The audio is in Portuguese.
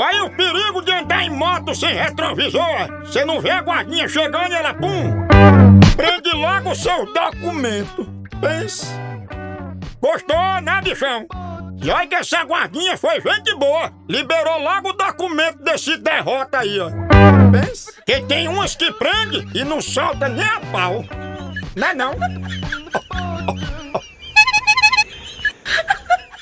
Olha o perigo de andar em moto sem retrovisor. Você não vê a guardinha chegando e ela pum. Prende logo o seu documento. Pense. Gostou, né, bichão? E olha que essa guardinha foi gente boa. Liberou logo o documento desse derrota aí, ó. Pense. Que tem umas que prende e não solta nem a pau. Não é não?